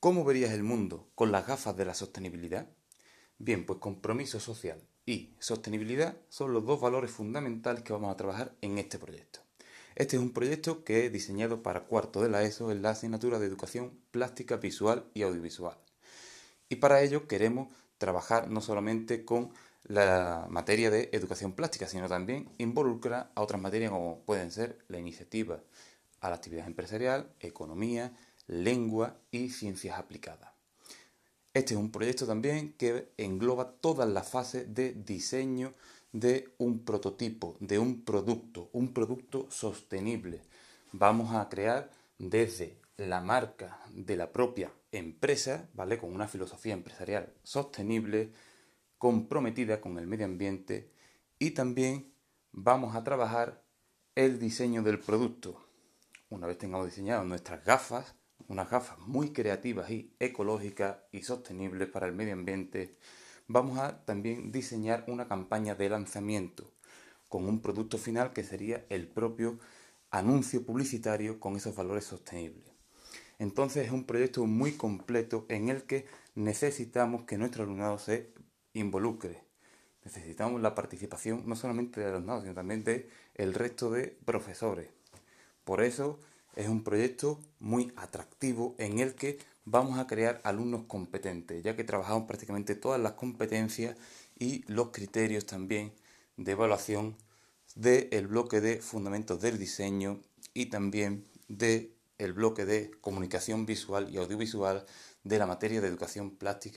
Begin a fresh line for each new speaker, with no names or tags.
¿Cómo verías el mundo con las gafas de la sostenibilidad? Bien, pues compromiso social y sostenibilidad son los dos valores fundamentales que vamos a trabajar en este proyecto. Este es un proyecto que he diseñado para cuarto de la ESO en la asignatura de Educación Plástica, Visual y Audiovisual. Y para ello queremos trabajar no solamente con la materia de educación plástica, sino también involucrar a otras materias como pueden ser la iniciativa a la actividad empresarial, economía, lengua y ciencias aplicadas. Este es un proyecto también que engloba todas las fases de diseño de un prototipo, de un producto, un producto sostenible. Vamos a crear desde la marca de la propia empresa, ¿vale? Con una filosofía empresarial sostenible, comprometida con el medio ambiente y también vamos a trabajar el diseño del producto. Una vez tengamos diseñado nuestras gafas, unas gafas muy creativas y ecológicas y sostenibles para el medio ambiente, vamos a también diseñar una campaña de lanzamiento con un producto final que sería el propio anuncio publicitario con esos valores sostenibles. Entonces es un proyecto muy completo en el que necesitamos que nuestro alumnado se involucre. Necesitamos la participación no solamente de alumnado, sino también de el resto de profesores. Por eso es un proyecto muy atractivo en el que vamos a crear alumnos competentes, ya que trabajamos prácticamente todas las competencias y los criterios también de evaluación del bloque de fundamentos del diseño y también del bloque de comunicación visual y audiovisual de la materia de educación plástica